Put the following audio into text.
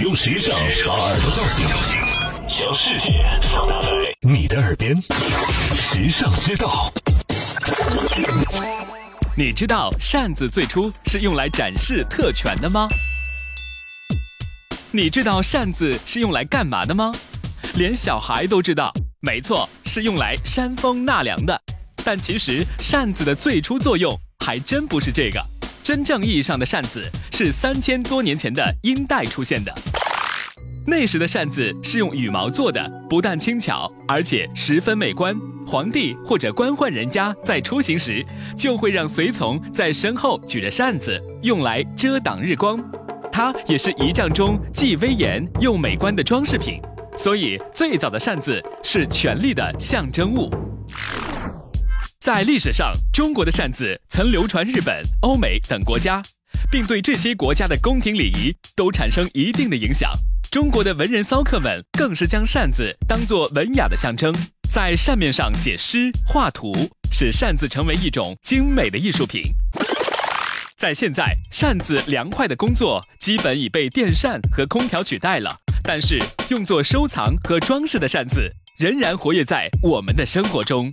用时尚把耳朵叫醒，将世界放大在你的耳边。时尚之道，你知道扇子最初是用来展示特权的吗？你知道扇子是用来干嘛的吗？连小孩都知道，没错，是用来扇风纳凉的。但其实扇子的最初作用还真不是这个。真正意义上的扇子是三千多年前的殷代出现的。那时的扇子是用羽毛做的，不但轻巧，而且十分美观。皇帝或者官宦人家在出行时，就会让随从在身后举着扇子，用来遮挡日光。它也是仪仗中既威严又美观的装饰品。所以，最早的扇子是权力的象征物。在历史上，中国的扇子曾流传日本、欧美等国家，并对这些国家的宫廷礼仪都产生一定的影响。中国的文人骚客们更是将扇子当作文雅的象征，在扇面上写诗、画图，使扇子成为一种精美的艺术品。在现在，扇子凉快的工作基本已被电扇和空调取代了，但是用作收藏和装饰的扇子仍然活跃在我们的生活中。